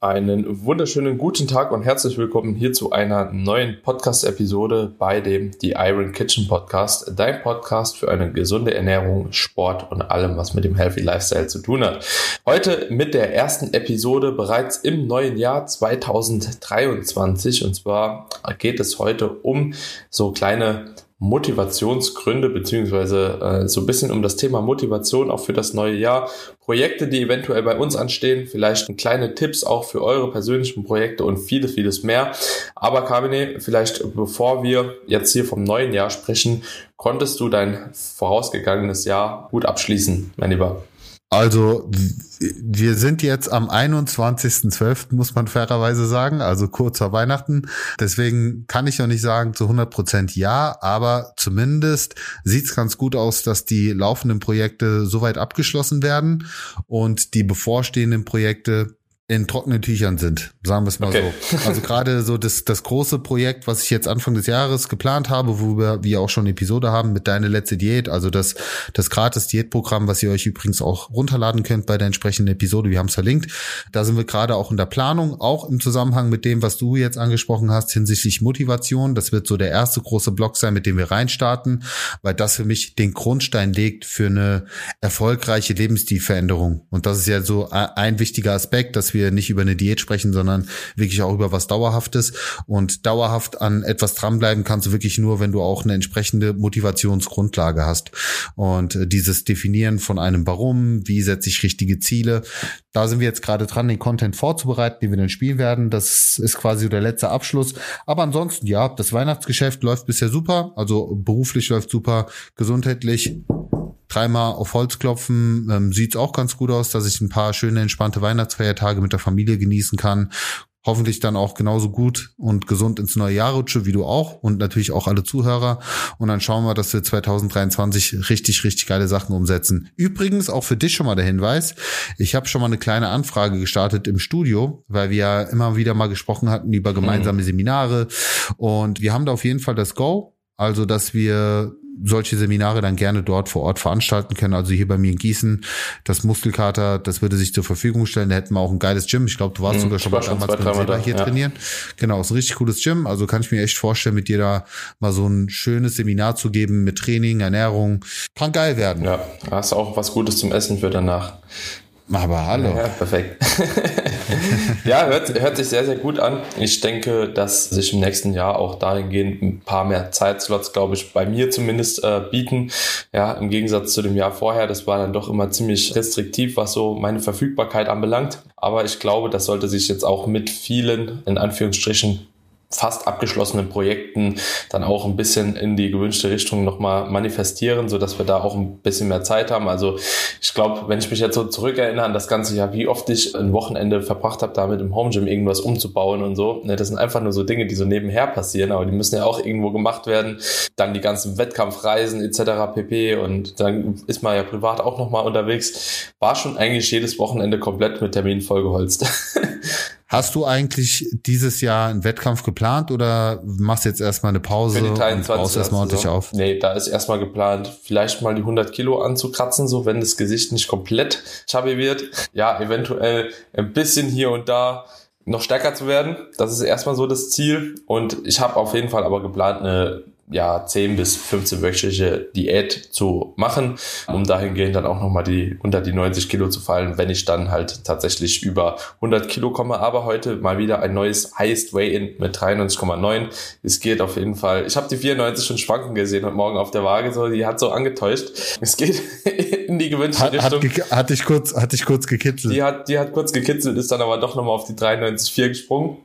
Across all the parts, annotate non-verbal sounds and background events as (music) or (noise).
Einen wunderschönen guten Tag und herzlich willkommen hier zu einer neuen Podcast-Episode bei dem The Iron Kitchen Podcast, dein Podcast für eine gesunde Ernährung, Sport und allem, was mit dem Healthy Lifestyle zu tun hat. Heute mit der ersten Episode bereits im neuen Jahr 2023 und zwar geht es heute um so kleine Motivationsgründe beziehungsweise äh, so ein bisschen um das Thema Motivation auch für das neue Jahr. Projekte, die eventuell bei uns anstehen, vielleicht kleine Tipps auch für eure persönlichen Projekte und vieles, vieles mehr. Aber Carmine, vielleicht bevor wir jetzt hier vom neuen Jahr sprechen, konntest du dein vorausgegangenes Jahr gut abschließen, mein Lieber? Also wir sind jetzt am 21.12., muss man fairerweise sagen, also kurz vor Weihnachten. Deswegen kann ich noch nicht sagen zu 100 Prozent ja, aber zumindest sieht's ganz gut aus, dass die laufenden Projekte soweit abgeschlossen werden und die bevorstehenden Projekte in trockenen Tüchern sind, sagen wir es mal okay. so. Also gerade so das, das große Projekt, was ich jetzt Anfang des Jahres geplant habe, wo wir, wir auch schon eine Episode haben mit Deine letzte Diät, also das, das gratis Diätprogramm, was ihr euch übrigens auch runterladen könnt bei der entsprechenden Episode, wir haben es verlinkt. Da sind wir gerade auch in der Planung, auch im Zusammenhang mit dem, was du jetzt angesprochen hast hinsichtlich Motivation. Das wird so der erste große Block sein, mit dem wir reinstarten, weil das für mich den Grundstein legt für eine erfolgreiche Lebensstilveränderung. Und das ist ja so ein wichtiger Aspekt, dass wir wir nicht über eine Diät sprechen, sondern wirklich auch über was Dauerhaftes. Und dauerhaft an etwas dranbleiben kannst du wirklich nur, wenn du auch eine entsprechende Motivationsgrundlage hast. Und äh, dieses Definieren von einem Warum, wie setze ich richtige Ziele, da sind wir jetzt gerade dran, den Content vorzubereiten, den wir dann spielen werden. Das ist quasi der letzte Abschluss. Aber ansonsten, ja, das Weihnachtsgeschäft läuft bisher super. Also beruflich läuft super, gesundheitlich dreimal auf Holz klopfen. Ähm, Sieht auch ganz gut aus, dass ich ein paar schöne, entspannte Weihnachtsfeiertage mit der Familie genießen kann. Hoffentlich dann auch genauso gut und gesund ins neue Jahr rutsche, wie du auch und natürlich auch alle Zuhörer. Und dann schauen wir, dass wir 2023 richtig, richtig geile Sachen umsetzen. Übrigens auch für dich schon mal der Hinweis. Ich habe schon mal eine kleine Anfrage gestartet im Studio, weil wir ja immer wieder mal gesprochen hatten über gemeinsame mhm. Seminare. Und wir haben da auf jeden Fall das Go. Also, dass wir solche Seminare dann gerne dort vor Ort veranstalten können. Also hier bei mir in Gießen, das Muskelkater, das würde sich zur Verfügung stellen. Da hätten wir auch ein geiles Gym. Ich glaube, du warst mhm, sogar schon mal damals beim Silber hier ja. trainieren. Genau, ist ein richtig cooles Gym. Also kann ich mir echt vorstellen, mit dir da mal so ein schönes Seminar zu geben mit Training, Ernährung. Kann geil werden. Ja, hast auch was Gutes zum Essen für danach. Aber hallo. Ja, perfekt. (laughs) ja, hört, hört sich sehr, sehr gut an. Ich denke, dass sich im nächsten Jahr auch dahingehend ein paar mehr Zeitslots, glaube ich, bei mir zumindest äh, bieten. Ja, im Gegensatz zu dem Jahr vorher, das war dann doch immer ziemlich restriktiv, was so meine Verfügbarkeit anbelangt. Aber ich glaube, das sollte sich jetzt auch mit vielen, in Anführungsstrichen, fast abgeschlossenen Projekten dann auch ein bisschen in die gewünschte Richtung nochmal manifestieren, so dass wir da auch ein bisschen mehr Zeit haben. Also ich glaube, wenn ich mich jetzt so zurückerinnere an das ganze Jahr, wie oft ich ein Wochenende verbracht habe, damit im Home Gym irgendwas umzubauen und so, ne, das sind einfach nur so Dinge, die so nebenher passieren, aber die müssen ja auch irgendwo gemacht werden. Dann die ganzen Wettkampfreisen etc. pp. Und dann ist man ja privat auch nochmal unterwegs. War schon eigentlich jedes Wochenende komplett mit Terminen vollgeholzt. (laughs) Hast du eigentlich dieses Jahr einen Wettkampf geplant oder machst jetzt erstmal eine Pause und baust erstmal ordentlich so. auf? Nee, da ist erstmal geplant, vielleicht mal die 100 Kilo anzukratzen, so wenn das Gesicht nicht komplett chubby wird. Ja, eventuell ein bisschen hier und da noch stärker zu werden. Das ist erstmal so das Ziel. Und ich habe auf jeden Fall aber geplant, eine ja, 10 bis 15 wöchentliche Diät zu machen, um dahingehend dann auch nochmal die, unter die 90 Kilo zu fallen, wenn ich dann halt tatsächlich über 100 Kilo komme. Aber heute mal wieder ein neues Highest Weigh-In mit 93,9. Es geht auf jeden Fall. Ich habe die 94 schon schwanken gesehen heute Morgen auf der Waage, so, die hat so angetäuscht. Es geht (laughs) in die gewünschte hat, Richtung. Hat, hat dich kurz, hat dich kurz gekitzelt. Die hat, die hat kurz gekitzelt, ist dann aber doch nochmal auf die 93,4 gesprungen.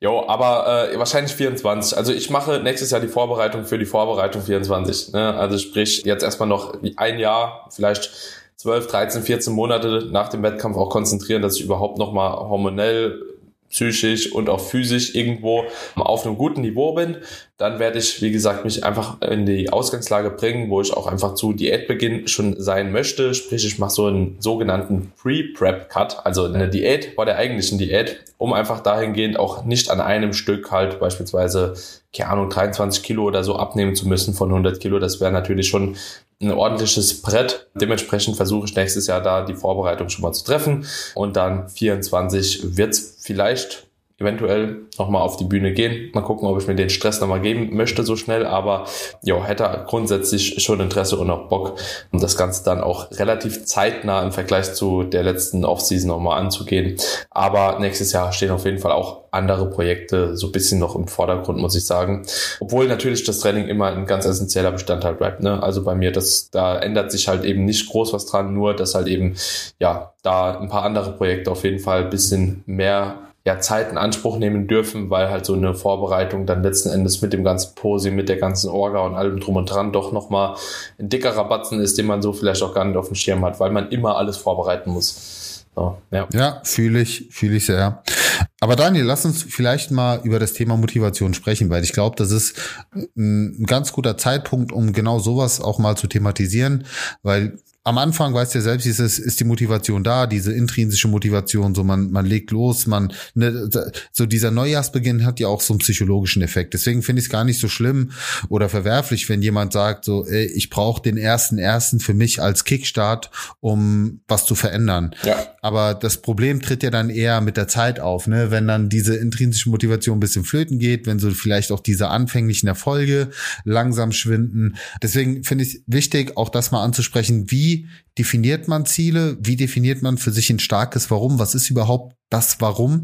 Jo, aber äh, wahrscheinlich 24. Also ich mache nächstes Jahr die Vorbereitung für die Vorbereitung 24. Ne? Also sprich, jetzt erstmal noch ein Jahr, vielleicht 12, 13, 14 Monate nach dem Wettkampf auch konzentrieren, dass ich überhaupt nochmal hormonell psychisch und auch physisch irgendwo auf einem guten Niveau bin, dann werde ich, wie gesagt, mich einfach in die Ausgangslage bringen, wo ich auch einfach zu Diätbeginn schon sein möchte. Sprich, ich mache so einen sogenannten Pre-Prep-Cut, also eine Diät vor der eigentlichen Diät, um einfach dahingehend auch nicht an einem Stück halt beispielsweise, keine Ahnung, 23 Kilo oder so abnehmen zu müssen von 100 Kilo. Das wäre natürlich schon ein ordentliches Brett. Dementsprechend versuche ich nächstes Jahr da die Vorbereitung schon mal zu treffen und dann 24 wird es vielleicht eventuell nochmal auf die Bühne gehen. Mal gucken, ob ich mir den Stress nochmal geben möchte so schnell. Aber ja, hätte grundsätzlich schon Interesse und auch Bock, um das Ganze dann auch relativ zeitnah im Vergleich zu der letzten Offseason nochmal anzugehen. Aber nächstes Jahr stehen auf jeden Fall auch andere Projekte so bisschen noch im Vordergrund, muss ich sagen. Obwohl natürlich das Training immer ein ganz essentieller Bestandteil bleibt. Ne? Also bei mir, das, da ändert sich halt eben nicht groß was dran, nur dass halt eben, ja, da ein paar andere Projekte auf jeden Fall bisschen mehr ja, Zeit in Anspruch nehmen dürfen, weil halt so eine Vorbereitung dann letzten Endes mit dem ganzen Posi, mit der ganzen Orga und allem drum und dran doch nochmal ein dickerer Batzen ist, den man so vielleicht auch gar nicht auf dem Schirm hat, weil man immer alles vorbereiten muss. So, ja, ja fühle ich, fühle ich sehr. Aber Daniel, lass uns vielleicht mal über das Thema Motivation sprechen, weil ich glaube, das ist ein ganz guter Zeitpunkt, um genau sowas auch mal zu thematisieren, weil am Anfang, weißt du ja selbst, ist, es, ist die Motivation da, diese intrinsische Motivation, so man, man legt los, man, ne, so dieser Neujahrsbeginn hat ja auch so einen psychologischen Effekt. Deswegen finde ich es gar nicht so schlimm oder verwerflich, wenn jemand sagt, so, ey, ich brauche den ersten ersten für mich als Kickstart, um was zu verändern. Ja. Aber das Problem tritt ja dann eher mit der Zeit auf, ne? wenn dann diese intrinsische Motivation ein bisschen flöten geht, wenn so vielleicht auch diese anfänglichen Erfolge langsam schwinden. Deswegen finde ich wichtig, auch das mal anzusprechen, wie definiert man Ziele? Wie definiert man für sich ein starkes Warum? Was ist überhaupt das Warum?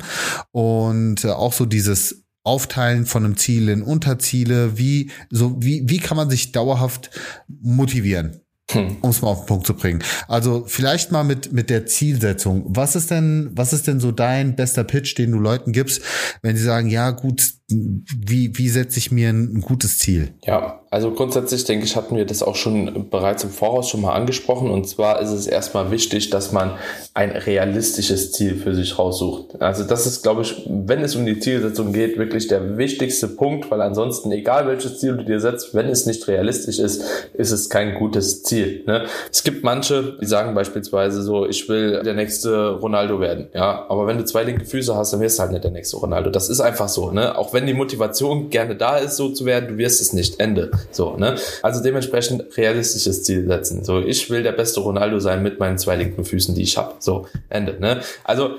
Und äh, auch so dieses Aufteilen von einem Ziel in Unterziele. Wie, so, wie, wie kann man sich dauerhaft motivieren? Hm. Um es mal auf den Punkt zu bringen. Also vielleicht mal mit mit der Zielsetzung. Was ist denn was ist denn so dein bester Pitch, den du Leuten gibst, wenn sie sagen, ja gut, wie wie setze ich mir ein, ein gutes Ziel? Ja, also grundsätzlich denke ich, hatten wir das auch schon bereits im Voraus schon mal angesprochen. Und zwar ist es erstmal wichtig, dass man ein realistisches Ziel für sich raussucht. Also das ist, glaube ich, wenn es um die Zielsetzung geht, wirklich der wichtigste Punkt, weil ansonsten, egal welches Ziel du dir setzt, wenn es nicht realistisch ist, ist es kein gutes Ziel. Ne? Es gibt manche, die sagen beispielsweise so, ich will der nächste Ronaldo werden. Ja, aber wenn du zwei linke Füße hast, dann wirst du halt nicht der nächste Ronaldo. Das ist einfach so. Ne? Auch wenn die Motivation gerne da ist, so zu werden, du wirst es nicht. Ende. So, ne? Also dementsprechend realistisches Ziel setzen. So, ich will der beste Ronaldo sein mit meinen zwei linken Füßen, die ich habe. So, Ende, ne? Also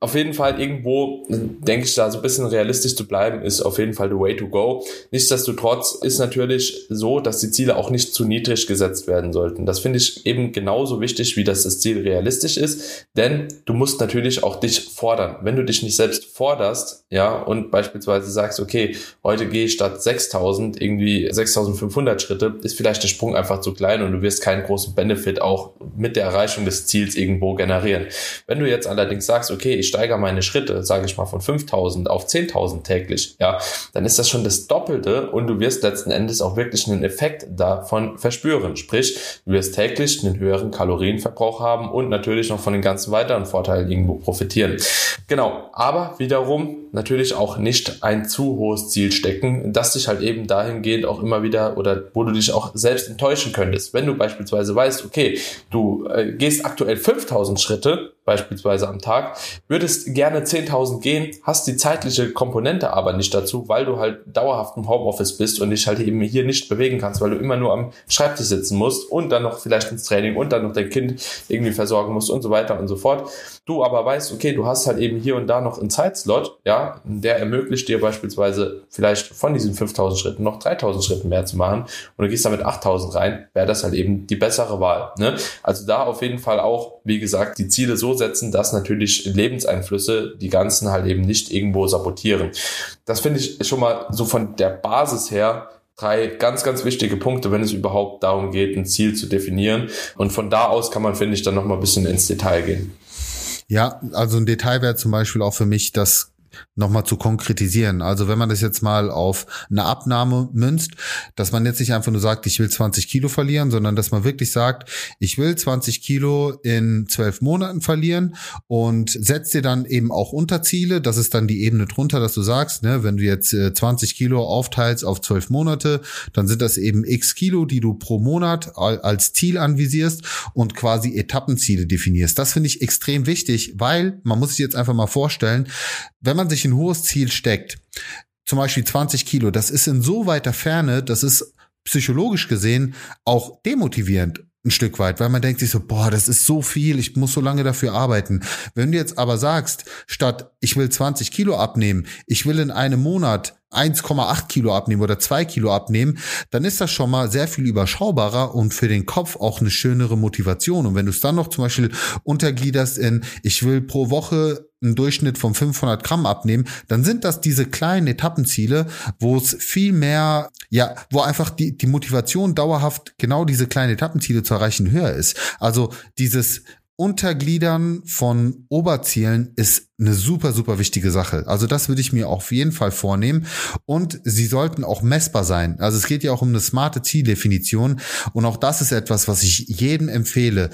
auf jeden Fall irgendwo, denke ich, da so ein bisschen realistisch zu bleiben, ist auf jeden Fall the way to go. Nichtsdestotrotz ist natürlich so, dass die Ziele auch nicht zu niedrig gesetzt werden sollten. Das finde ich eben genauso wichtig, wie dass das Ziel realistisch ist, denn du musst natürlich auch dich fordern. Wenn du dich nicht selbst forderst, ja, und beispielsweise sagst, okay, heute gehe ich statt 6000 irgendwie 6500 Schritte, ist vielleicht der Sprung einfach zu klein und du wirst keinen großen Benefit auch mit der Erreichung des Ziels irgendwo generieren. Wenn du jetzt allerdings sagst, okay, ich steigere meine Schritte, sage ich mal, von 5000 auf 10.000 täglich, ja, dann ist das schon das Doppelte und du wirst letzten Endes auch wirklich einen Effekt davon verspüren. Sprich, du wirst täglich einen höheren Kalorienverbrauch haben und natürlich noch von den ganzen weiteren Vorteilen irgendwo profitieren. Genau, aber wiederum natürlich auch nicht ein zu hohes Ziel stecken, das dich halt eben dahingehend auch immer wieder oder wo du dich auch selbst enttäuschen könntest. Wenn du beispielsweise weißt, okay, du äh, gehst aktuell 5000 Schritte, beispielsweise am Tag, würdest gerne 10.000 gehen, hast die zeitliche Komponente aber nicht dazu, weil du halt dauerhaft im Homeoffice bist und dich halt eben hier nicht bewegen kannst, weil du immer nur am Schreibtisch sitzen musst und dann noch vielleicht ins Training und dann noch dein Kind irgendwie versorgen musst und so weiter und so fort. Du aber weißt, okay, du hast halt eben hier und da noch einen Zeitslot, ja, der ermöglicht dir beispielsweise vielleicht von diesen 5000 Schritten noch 3000 Schritten mehr zu machen und du gehst damit 8000 rein, wäre das halt eben die bessere Wahl. Ne? Also da auf jeden Fall auch, wie gesagt, die Ziele so setzen, dass natürlich Lebenseinflüsse die ganzen halt eben nicht irgendwo sabotieren. Das finde ich schon mal so von der Basis her drei ganz, ganz wichtige Punkte, wenn es überhaupt darum geht, ein Ziel zu definieren. Und von da aus kann man, finde ich, dann noch mal ein bisschen ins Detail gehen. Ja, also ein Detail wäre zum Beispiel auch für mich, dass nochmal zu konkretisieren. Also wenn man das jetzt mal auf eine Abnahme münzt, dass man jetzt nicht einfach nur sagt, ich will 20 Kilo verlieren, sondern dass man wirklich sagt, ich will 20 Kilo in zwölf Monaten verlieren und setzt dir dann eben auch Unterziele. Das ist dann die Ebene drunter, dass du sagst, ne, wenn du jetzt 20 äh, Kilo aufteilst auf zwölf Monate, dann sind das eben x Kilo, die du pro Monat als Ziel anvisierst und quasi Etappenziele definierst. Das finde ich extrem wichtig, weil man muss sich jetzt einfach mal vorstellen, wenn man sich ein hohes Ziel steckt, zum Beispiel 20 Kilo, das ist in so weiter Ferne, das ist psychologisch gesehen auch demotivierend ein Stück weit, weil man denkt sich so, boah, das ist so viel, ich muss so lange dafür arbeiten. Wenn du jetzt aber sagst, statt ich will 20 Kilo abnehmen, ich will in einem Monat 1,8 Kilo abnehmen oder 2 Kilo abnehmen, dann ist das schon mal sehr viel überschaubarer und für den Kopf auch eine schönere Motivation. Und wenn du es dann noch zum Beispiel untergliederst in, ich will pro Woche einen Durchschnitt von 500 Gramm abnehmen, dann sind das diese kleinen Etappenziele, wo es viel mehr, ja, wo einfach die, die Motivation dauerhaft genau diese kleinen Etappenziele zu erreichen höher ist. Also dieses Untergliedern von Oberzielen ist eine super, super wichtige Sache. Also das würde ich mir auf jeden Fall vornehmen. Und sie sollten auch messbar sein. Also es geht ja auch um eine smarte Zieldefinition. Und auch das ist etwas, was ich jedem empfehle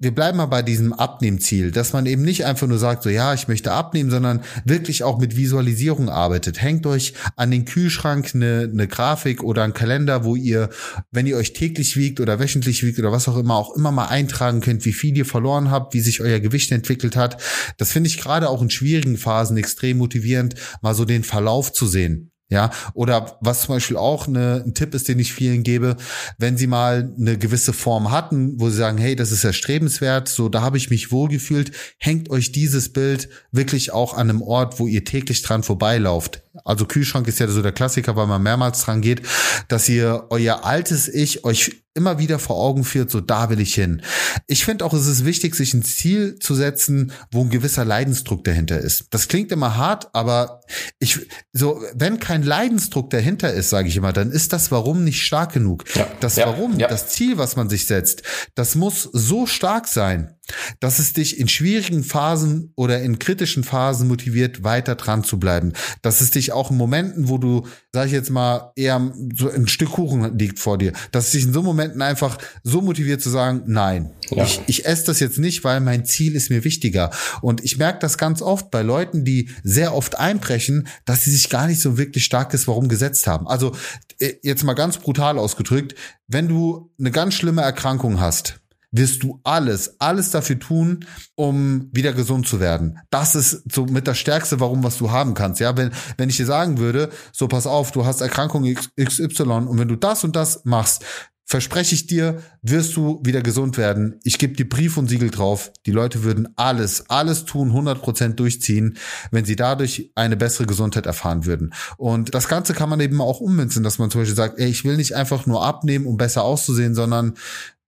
wir bleiben mal bei diesem Abnehmziel, dass man eben nicht einfach nur sagt, so ja, ich möchte abnehmen, sondern wirklich auch mit Visualisierung arbeitet. Hängt euch an den Kühlschrank eine, eine Grafik oder einen Kalender, wo ihr, wenn ihr euch täglich wiegt oder wöchentlich wiegt oder was auch immer, auch immer mal eintragen könnt, wie viel ihr verloren habt, wie sich euer Gewicht entwickelt hat. Das finde ich gerade auch in schwierigen Phasen extrem motivierend, mal so den Verlauf zu sehen. Ja, oder was zum Beispiel auch eine, ein Tipp ist, den ich vielen gebe, wenn sie mal eine gewisse Form hatten, wo sie sagen, hey, das ist erstrebenswert, so da habe ich mich wohlgefühlt, hängt euch dieses Bild wirklich auch an einem Ort, wo ihr täglich dran vorbeilauft. Also Kühlschrank ist ja so der Klassiker, weil man mehrmals dran geht, dass ihr euer altes Ich euch immer wieder vor Augen führt, so da will ich hin. Ich finde auch, es ist wichtig, sich ein Ziel zu setzen, wo ein gewisser Leidensdruck dahinter ist. Das klingt immer hart, aber ich, so, wenn kein Leidensdruck dahinter ist, sage ich immer, dann ist das Warum nicht stark genug. Ja, das ja, Warum, ja. das Ziel, was man sich setzt, das muss so stark sein, dass es dich in schwierigen Phasen oder in kritischen Phasen motiviert, weiter dran zu bleiben. Dass es dich auch in Momenten, wo du, sag ich jetzt mal, eher so ein Stück Kuchen liegt vor dir, dass es dich in so Momenten einfach so motiviert zu sagen, nein, ja. ich, ich esse das jetzt nicht, weil mein Ziel ist mir wichtiger. Und ich merke das ganz oft bei Leuten, die sehr oft einbrechen, dass sie sich gar nicht so wirklich starkes Warum gesetzt haben. Also äh, jetzt mal ganz brutal ausgedrückt, wenn du eine ganz schlimme Erkrankung hast, wirst du alles, alles dafür tun, um wieder gesund zu werden. Das ist so mit das Stärkste, warum was du haben kannst. Ja, wenn, wenn ich dir sagen würde, so pass auf, du hast Erkrankung XY und wenn du das und das machst, verspreche ich dir, wirst du wieder gesund werden. Ich gebe dir Brief und Siegel drauf. Die Leute würden alles, alles tun, 100 Prozent durchziehen, wenn sie dadurch eine bessere Gesundheit erfahren würden. Und das Ganze kann man eben auch ummünzen, dass man zum Beispiel sagt, ey, ich will nicht einfach nur abnehmen, um besser auszusehen, sondern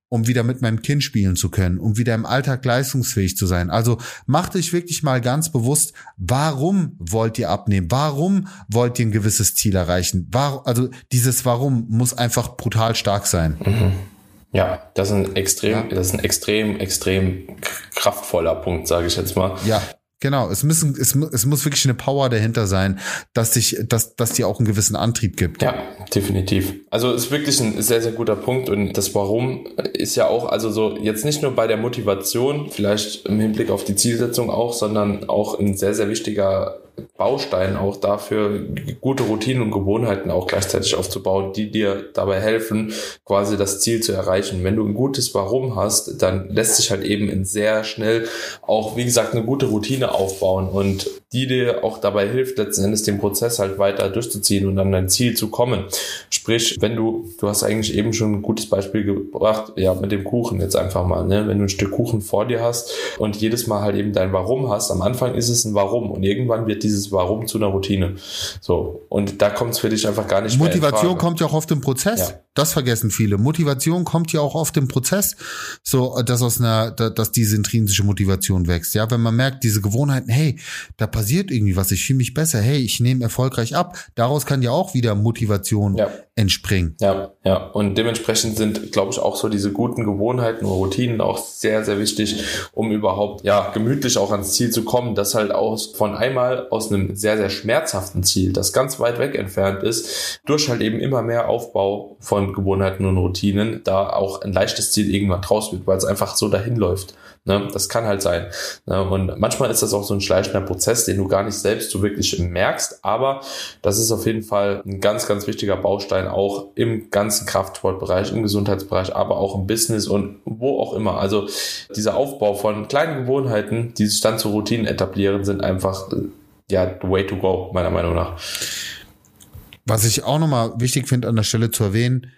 um wieder mit meinem Kind spielen zu können, um wieder im Alltag leistungsfähig zu sein. Also macht euch wirklich mal ganz bewusst, warum wollt ihr abnehmen? Warum wollt ihr ein gewisses Ziel erreichen? Warum, also dieses Warum muss einfach brutal stark sein. Mhm. Ja, das ist ein extrem, ja. das ist ein extrem, extrem kraftvoller Punkt, sage ich jetzt mal. Ja. Genau, es müssen, es, es muss wirklich eine Power dahinter sein, dass dich, dass, dass dir auch einen gewissen Antrieb gibt. Ja, definitiv. Also ist wirklich ein sehr, sehr guter Punkt und das Warum ist ja auch, also so jetzt nicht nur bei der Motivation, vielleicht im Hinblick auf die Zielsetzung auch, sondern auch ein sehr, sehr wichtiger Baustein auch dafür, gute Routinen und Gewohnheiten auch gleichzeitig aufzubauen, die dir dabei helfen, quasi das Ziel zu erreichen. Wenn du ein gutes Warum hast, dann lässt sich halt eben in sehr schnell auch, wie gesagt, eine gute Routine aufbauen und die dir auch dabei hilft, letzten Endes den Prozess halt weiter durchzuziehen und an dein Ziel zu kommen. Sprich, wenn du, du hast eigentlich eben schon ein gutes Beispiel gebracht, ja, mit dem Kuchen jetzt einfach mal, ne? Wenn du ein Stück Kuchen vor dir hast und jedes Mal halt eben dein Warum hast, am Anfang ist es ein Warum und irgendwann wird dieses Warum zu einer Routine. So. Und da kommt es für dich einfach gar nicht Motivation mehr kommt ja auch oft im Prozess. Ja. Das vergessen viele. Motivation kommt ja auch oft im Prozess. So, dass aus einer, dass diese intrinsische Motivation wächst. Ja, wenn man merkt, diese Gewohnheiten, hey, da passiert irgendwie was, ich fühle mich besser, hey, ich nehme erfolgreich ab. Daraus kann ja auch wieder Motivation ja. entspringen. Ja, ja. Und dementsprechend sind, glaube ich, auch so diese guten Gewohnheiten und Routinen auch sehr, sehr wichtig, um überhaupt, ja, gemütlich auch ans Ziel zu kommen, das halt aus, von einmal aus aus einem sehr, sehr schmerzhaften Ziel, das ganz weit weg entfernt ist, durch halt eben immer mehr Aufbau von Gewohnheiten und Routinen, da auch ein leichtes Ziel irgendwann draus wird, weil es einfach so dahin läuft. Ne? Das kann halt sein. Ne? Und manchmal ist das auch so ein schleichender Prozess, den du gar nicht selbst so wirklich merkst, aber das ist auf jeden Fall ein ganz, ganz wichtiger Baustein auch im ganzen Kraftsportbereich, im Gesundheitsbereich, aber auch im Business und wo auch immer. Also dieser Aufbau von kleinen Gewohnheiten, die sich dann zu Routinen etablieren, sind einfach ja, the way to go, meiner Meinung nach. was ich auch nochmal wichtig finde an der Stelle zu erwähnen,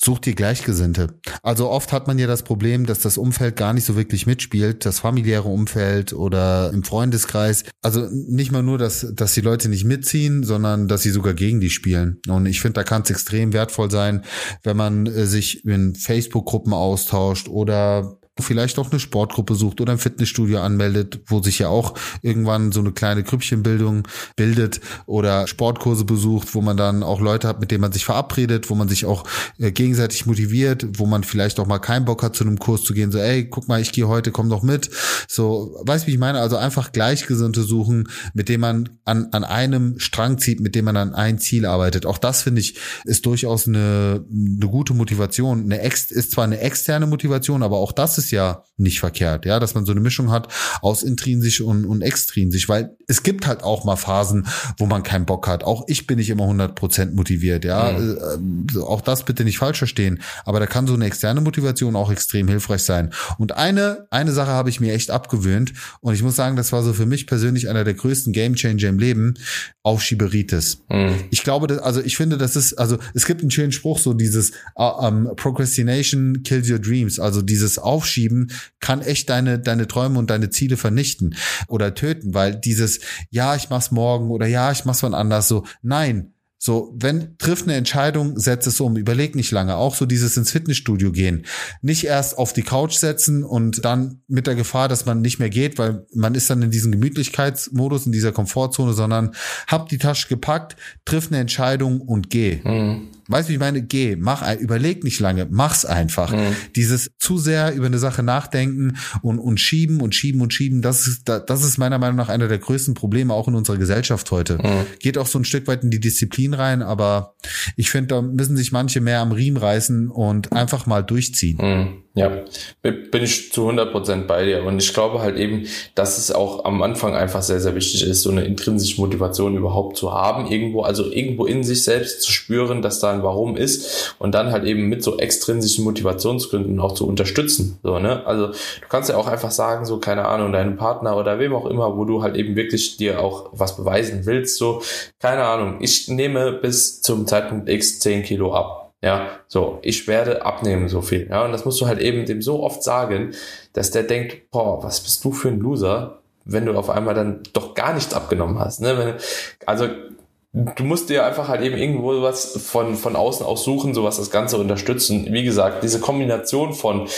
Such dir Gleichgesinnte. Also oft hat man ja das Problem, dass das Umfeld gar nicht so wirklich mitspielt, das familiäre Umfeld oder im Freundeskreis. Also nicht mal nur, dass, dass die Leute nicht mitziehen, sondern dass sie sogar gegen die spielen. Und ich finde, da kann es extrem wertvoll sein, wenn man äh, sich in Facebook-Gruppen austauscht oder vielleicht auch eine Sportgruppe sucht oder ein Fitnessstudio anmeldet, wo sich ja auch irgendwann so eine kleine Grüppchenbildung bildet oder Sportkurse besucht, wo man dann auch Leute hat, mit denen man sich verabredet, wo man sich auch äh, gegenseitig motiviert, wo man vielleicht auch mal keinen Bock hat, zu einem Kurs zu gehen, so ey, guck mal, ich gehe heute, komm doch mit. So, weißt wie ich meine? Also einfach Gleichgesinnte suchen, mit dem man an, an einem Strang zieht, mit dem man an ein Ziel arbeitet. Auch das finde ich ist durchaus eine, eine gute Motivation. Eine ex, ist zwar eine externe Motivation, aber auch das ist ist ja nicht verkehrt, ja, dass man so eine Mischung hat aus intrinsisch und, und extrinsisch, weil es gibt halt auch mal Phasen, wo man keinen Bock hat. Auch ich bin nicht immer 100% motiviert, ja. Mhm. Äh, auch das bitte nicht falsch verstehen, aber da kann so eine externe Motivation auch extrem hilfreich sein. Und eine, eine Sache habe ich mir echt abgewöhnt und ich muss sagen, das war so für mich persönlich einer der größten Gamechanger im Leben, Aufschieberitis. Mhm. Ich glaube, dass, also ich finde, das ist, also es gibt einen schönen Spruch, so dieses uh, um, Procrastination kills your dreams, also dieses Aufschieben aufschieben, kann echt deine, deine Träume und deine Ziele vernichten oder töten, weil dieses, ja, ich mach's morgen oder ja, ich mach's wann anders, so, nein, so, wenn, trifft eine Entscheidung, setz es um, überleg nicht lange. Auch so dieses ins Fitnessstudio gehen. Nicht erst auf die Couch setzen und dann mit der Gefahr, dass man nicht mehr geht, weil man ist dann in diesem Gemütlichkeitsmodus, in dieser Komfortzone, sondern hab die Tasche gepackt, triff eine Entscheidung und geh. Mhm. Weißt du, ich meine, geh, mach, überleg nicht lange, mach's einfach. Mhm. Dieses zu sehr über eine Sache nachdenken und, und schieben und schieben und schieben, das ist, das ist meiner Meinung nach einer der größten Probleme auch in unserer Gesellschaft heute. Mhm. Geht auch so ein Stück weit in die Disziplin rein, aber ich finde, da müssen sich manche mehr am Riemen reißen und einfach mal durchziehen. Mhm. Ja, bin ich zu 100 Prozent bei dir. Und ich glaube halt eben, dass es auch am Anfang einfach sehr, sehr wichtig ist, so eine intrinsische Motivation überhaupt zu haben, irgendwo, also irgendwo in sich selbst zu spüren, dass da ein Warum ist und dann halt eben mit so extrinsischen Motivationsgründen auch zu unterstützen. So, ne? Also du kannst ja auch einfach sagen, so, keine Ahnung, deinem Partner oder wem auch immer, wo du halt eben wirklich dir auch was beweisen willst, so, keine Ahnung, ich nehme bis zum Zeitpunkt X 10 Kilo ab ja, so, ich werde abnehmen so viel. Ja, und das musst du halt eben dem so oft sagen, dass der denkt, boah, was bist du für ein Loser, wenn du auf einmal dann doch gar nichts abgenommen hast. Ne? Wenn, also du musst dir einfach halt eben irgendwo was von, von außen aus suchen, so das Ganze unterstützen. Wie gesagt, diese Kombination von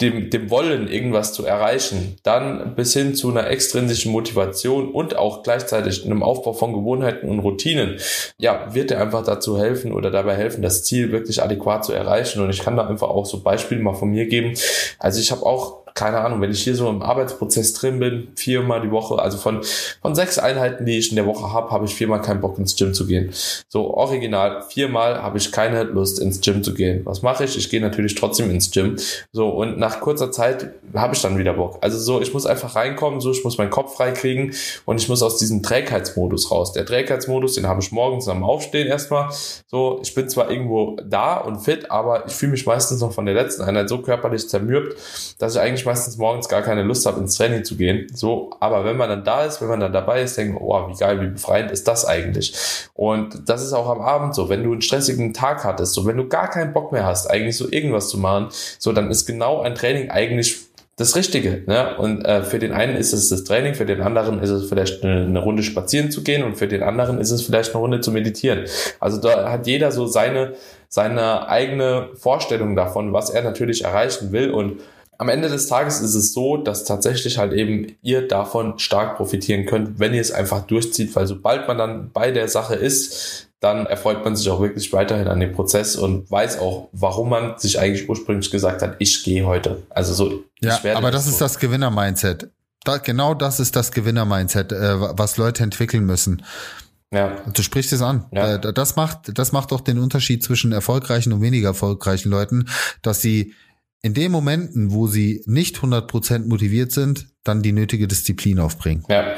dem, dem Wollen, irgendwas zu erreichen, dann bis hin zu einer extrinsischen Motivation und auch gleichzeitig einem Aufbau von Gewohnheiten und Routinen, ja, wird dir einfach dazu helfen oder dabei helfen, das Ziel wirklich adäquat zu erreichen. Und ich kann da einfach auch so Beispiele mal von mir geben. Also ich habe auch keine Ahnung, wenn ich hier so im Arbeitsprozess drin bin, viermal die Woche, also von, von sechs Einheiten, die ich in der Woche habe, habe ich viermal keinen Bock ins Gym zu gehen. So original, viermal habe ich keine Lust ins Gym zu gehen. Was mache ich? Ich gehe natürlich trotzdem ins Gym. So, und nach kurzer Zeit habe ich dann wieder Bock. Also so, ich muss einfach reinkommen, so, ich muss meinen Kopf freikriegen und ich muss aus diesem Trägheitsmodus raus. Der Trägheitsmodus, den habe ich morgens am Aufstehen erstmal. So, ich bin zwar irgendwo da und fit, aber ich fühle mich meistens noch von der letzten Einheit so körperlich zermürbt, dass ich eigentlich meistens morgens gar keine Lust habe, ins Training zu gehen. So, aber wenn man dann da ist, wenn man dann dabei ist, denkt man, oh, wie geil, wie befreiend ist das eigentlich? Und das ist auch am Abend so, wenn du einen stressigen Tag hattest, so, wenn du gar keinen Bock mehr hast, eigentlich so irgendwas zu machen, so, dann ist genau ein Training eigentlich das Richtige. Ne? Und äh, für den einen ist es das Training, für den anderen ist es vielleicht eine, eine, Runde spazieren zu gehen und für den anderen ist es vielleicht eine Runde zu meditieren. Also da hat jeder so seine, seine eigene Vorstellung davon, was er natürlich erreichen will und am Ende des Tages ist es so, dass tatsächlich halt eben ihr davon stark profitieren könnt, wenn ihr es einfach durchzieht, weil sobald man dann bei der Sache ist, dann erfreut man sich auch wirklich weiterhin an dem Prozess und weiß auch, warum man sich eigentlich ursprünglich gesagt hat, ich gehe heute. Also so. Ja, aber das ist das Gewinner-Mindset. Da, genau das ist das Gewinner-Mindset, äh, was Leute entwickeln müssen. Ja. Du sprichst es an. Ja. Äh, das macht, das macht doch den Unterschied zwischen erfolgreichen und weniger erfolgreichen Leuten, dass sie in den Momenten, wo sie nicht 100% motiviert sind, dann die nötige Disziplin aufbringen. Ja.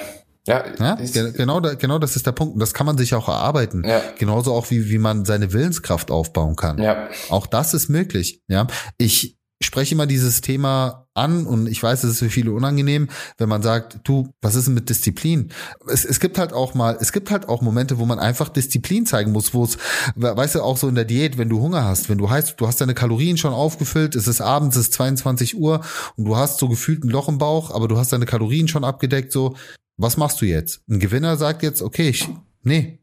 Ja, ja genau, genau das ist der Punkt. Und das kann man sich auch erarbeiten. Ja. Genauso auch wie, wie man seine Willenskraft aufbauen kann. Ja. Auch das ist möglich. Ja. Ich, spreche immer dieses Thema an und ich weiß, es ist für viele unangenehm, wenn man sagt, du, was ist denn mit Disziplin? Es, es gibt halt auch mal, es gibt halt auch Momente, wo man einfach Disziplin zeigen muss, wo es, weißt du, auch so in der Diät, wenn du Hunger hast, wenn du heißt, du hast deine Kalorien schon aufgefüllt, es ist abends, es ist 22 Uhr und du hast so gefühlt ein Loch im Bauch, aber du hast deine Kalorien schon abgedeckt, so, was machst du jetzt? Ein Gewinner sagt jetzt, okay, ich, nee,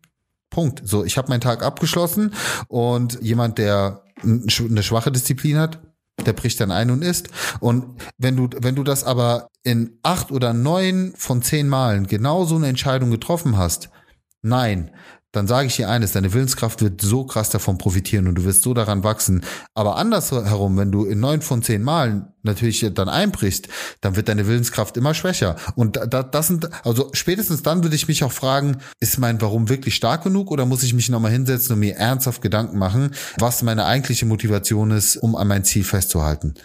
Punkt. So, ich habe meinen Tag abgeschlossen und jemand, der eine schwache Disziplin hat, der bricht dann ein und isst. Und wenn du, wenn du das aber in acht oder neun von zehn Malen genau so eine Entscheidung getroffen hast, nein, dann sage ich dir eines, deine Willenskraft wird so krass davon profitieren und du wirst so daran wachsen. Aber andersherum, wenn du in neun von zehn Malen natürlich dann einbrichst, dann wird deine Willenskraft immer schwächer. Und da, das sind, also spätestens dann würde ich mich auch fragen, ist mein Warum wirklich stark genug oder muss ich mich nochmal hinsetzen und mir ernsthaft Gedanken machen, was meine eigentliche Motivation ist, um an mein Ziel festzuhalten?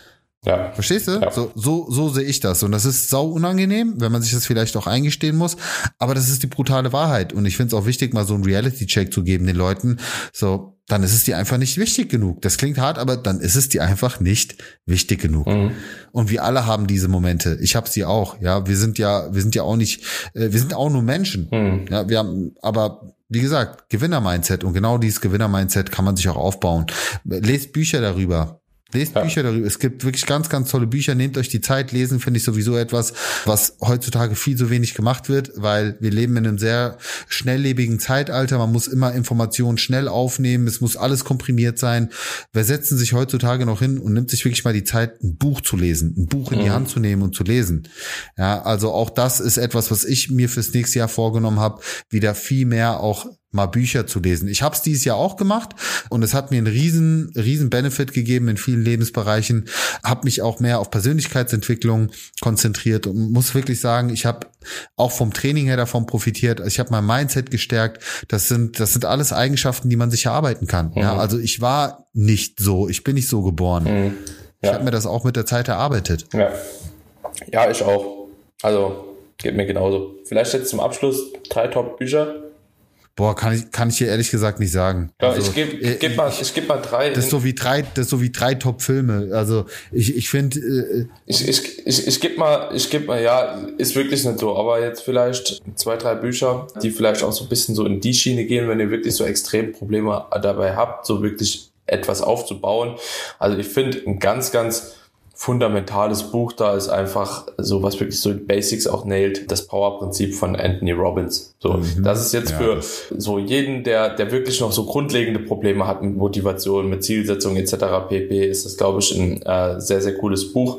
Ja. Verstehst du? Ja. So, so, so sehe ich das. Und das ist sau unangenehm, wenn man sich das vielleicht auch eingestehen muss. Aber das ist die brutale Wahrheit. Und ich finde es auch wichtig, mal so einen Reality-Check zu geben den Leuten. So, dann ist es dir einfach nicht wichtig genug. Das klingt hart, aber dann ist es dir einfach nicht wichtig genug. Mhm. Und wir alle haben diese Momente. Ich habe sie auch. Ja, wir sind ja, wir sind ja auch nicht, äh, wir sind auch nur Menschen. Mhm. Ja, wir haben, aber wie gesagt, Gewinner-Mindset und genau dieses Gewinner-Mindset kann man sich auch aufbauen. Lest Bücher darüber. Lest ja. Bücher darüber. Es gibt wirklich ganz, ganz tolle Bücher. Nehmt euch die Zeit. Lesen finde ich sowieso etwas, was heutzutage viel zu wenig gemacht wird, weil wir leben in einem sehr schnelllebigen Zeitalter. Man muss immer Informationen schnell aufnehmen. Es muss alles komprimiert sein. Wer setzen sich heutzutage noch hin und nimmt sich wirklich mal die Zeit, ein Buch zu lesen, ein Buch in die mhm. Hand zu nehmen und zu lesen? Ja, also auch das ist etwas, was ich mir fürs nächste Jahr vorgenommen habe, wieder viel mehr auch mal Bücher zu lesen. Ich habe es dieses Jahr auch gemacht und es hat mir einen riesen, riesen Benefit gegeben in vielen Lebensbereichen. Habe mich auch mehr auf Persönlichkeitsentwicklung konzentriert und muss wirklich sagen, ich habe auch vom Training her davon profitiert. Ich habe mein Mindset gestärkt. Das sind, das sind alles Eigenschaften, die man sich erarbeiten kann. Mhm. Ja, also ich war nicht so, ich bin nicht so geboren. Mhm. Ja. Ich habe mir das auch mit der Zeit erarbeitet. Ja. ja, ich auch. Also geht mir genauso. Vielleicht jetzt zum Abschluss drei Top-Bücher, Boah, kann ich, kann ich dir ehrlich gesagt nicht sagen. Ja, also, ich gebe äh, geb mal, ich geb mal drei. Das ist so wie drei, das ist so wie drei Top-Filme. Also ich, ich finde. Äh, ich ich, ich, ich gebe mal, ich gebe mal, ja, ist wirklich nicht so. Aber jetzt vielleicht zwei, drei Bücher, die vielleicht auch so ein bisschen so in die Schiene gehen, wenn ihr wirklich so extrem Probleme dabei habt, so wirklich etwas aufzubauen. Also ich finde ein ganz, ganz fundamentales Buch da ist einfach so, was wirklich so Basics auch nailt, das Power-Prinzip von Anthony Robbins. So, mhm. das ist jetzt ja. für so jeden, der, der wirklich noch so grundlegende Probleme hat mit Motivation, mit Zielsetzung etc. pp, ist das, glaube ich, ein äh, sehr, sehr cooles Buch.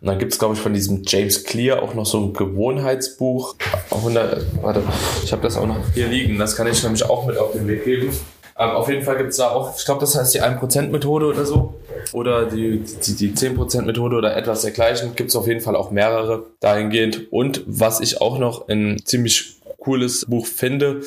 Und dann gibt es, glaube ich, von diesem James Clear auch noch so ein Gewohnheitsbuch. 100, warte, ich habe das auch noch hier liegen. Das kann ich nämlich auch mit auf den Weg geben. Ähm, auf jeden Fall gibt es da auch, ich glaube, das heißt die 1%-Methode oder so. Oder die, die, die 10%-Methode oder etwas dergleichen. Gibt es auf jeden Fall auch mehrere dahingehend. Und was ich auch noch ein ziemlich cooles Buch finde,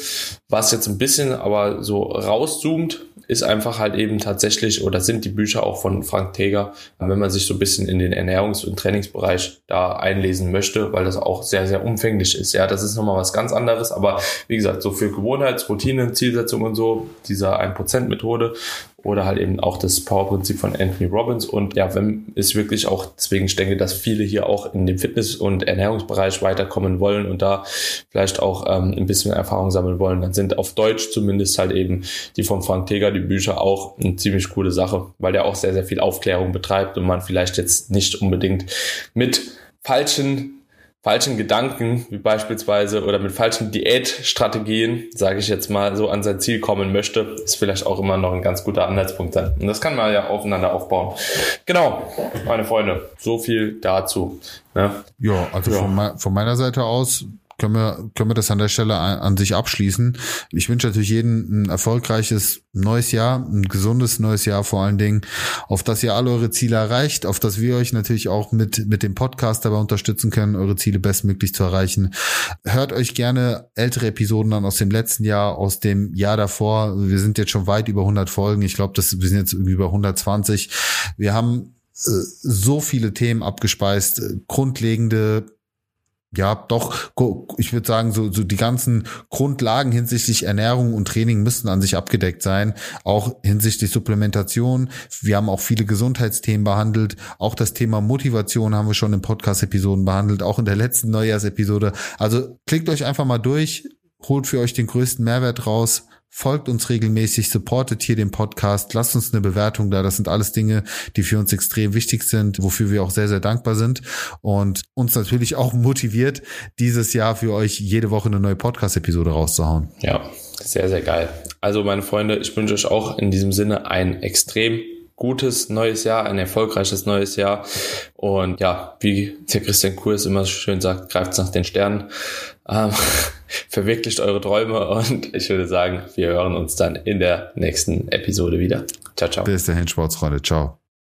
was jetzt ein bisschen aber so rauszoomt, ist einfach halt eben tatsächlich oder sind die Bücher auch von Frank Teger, wenn man sich so ein bisschen in den Ernährungs- und Trainingsbereich da einlesen möchte, weil das auch sehr, sehr umfänglich ist. Ja, das ist nochmal was ganz anderes, aber wie gesagt, so für Gewohnheitsroutinen, Zielsetzungen und so, dieser 1%-Methode oder halt eben auch das Power-Prinzip von Anthony Robbins. Und ja, wenn es wirklich auch, deswegen ich denke, dass viele hier auch in dem Fitness- und Ernährungsbereich weiterkommen wollen und da vielleicht auch ähm, ein bisschen Erfahrung sammeln wollen, dann sind auf Deutsch zumindest halt eben die von Frank Teger, die Bücher auch eine ziemlich coole Sache, weil der auch sehr, sehr viel Aufklärung betreibt und man vielleicht jetzt nicht unbedingt mit falschen falschen Gedanken, wie beispielsweise, oder mit falschen Diätstrategien, sage ich jetzt mal, so an sein Ziel kommen möchte, ist vielleicht auch immer noch ein ganz guter Anhaltspunkt sein. Und das kann man ja aufeinander aufbauen. Genau, meine Freunde, so viel dazu. Ne? Ja, also ja. Von, von meiner Seite aus können wir, können wir das an der Stelle an, sich abschließen. Ich wünsche natürlich jedem ein erfolgreiches neues Jahr, ein gesundes neues Jahr vor allen Dingen, auf das ihr alle eure Ziele erreicht, auf das wir euch natürlich auch mit, mit dem Podcast dabei unterstützen können, eure Ziele bestmöglich zu erreichen. Hört euch gerne ältere Episoden an aus dem letzten Jahr, aus dem Jahr davor. Wir sind jetzt schon weit über 100 Folgen. Ich glaube, wir sind jetzt über 120. Wir haben äh, so viele Themen abgespeist, grundlegende ja, doch, ich würde sagen, so, so die ganzen Grundlagen hinsichtlich Ernährung und Training müssten an sich abgedeckt sein. Auch hinsichtlich Supplementation. Wir haben auch viele Gesundheitsthemen behandelt. Auch das Thema Motivation haben wir schon in Podcast-Episoden behandelt, auch in der letzten Neujahrsepisode. Also klickt euch einfach mal durch, holt für euch den größten Mehrwert raus folgt uns regelmäßig, supportet hier den Podcast, lasst uns eine Bewertung da. Das sind alles Dinge, die für uns extrem wichtig sind, wofür wir auch sehr, sehr dankbar sind und uns natürlich auch motiviert, dieses Jahr für euch jede Woche eine neue Podcast-Episode rauszuhauen. Ja, sehr, sehr geil. Also meine Freunde, ich wünsche euch auch in diesem Sinne ein extrem gutes neues Jahr, ein erfolgreiches neues Jahr. Und ja, wie der Christian Kurs immer schön sagt, greift nach den Sternen. Ähm, (laughs) verwirklicht eure Träume und ich würde sagen, wir hören uns dann in der nächsten Episode wieder. Ciao, ciao. Bis dahin, Sportsfreunde. Ciao.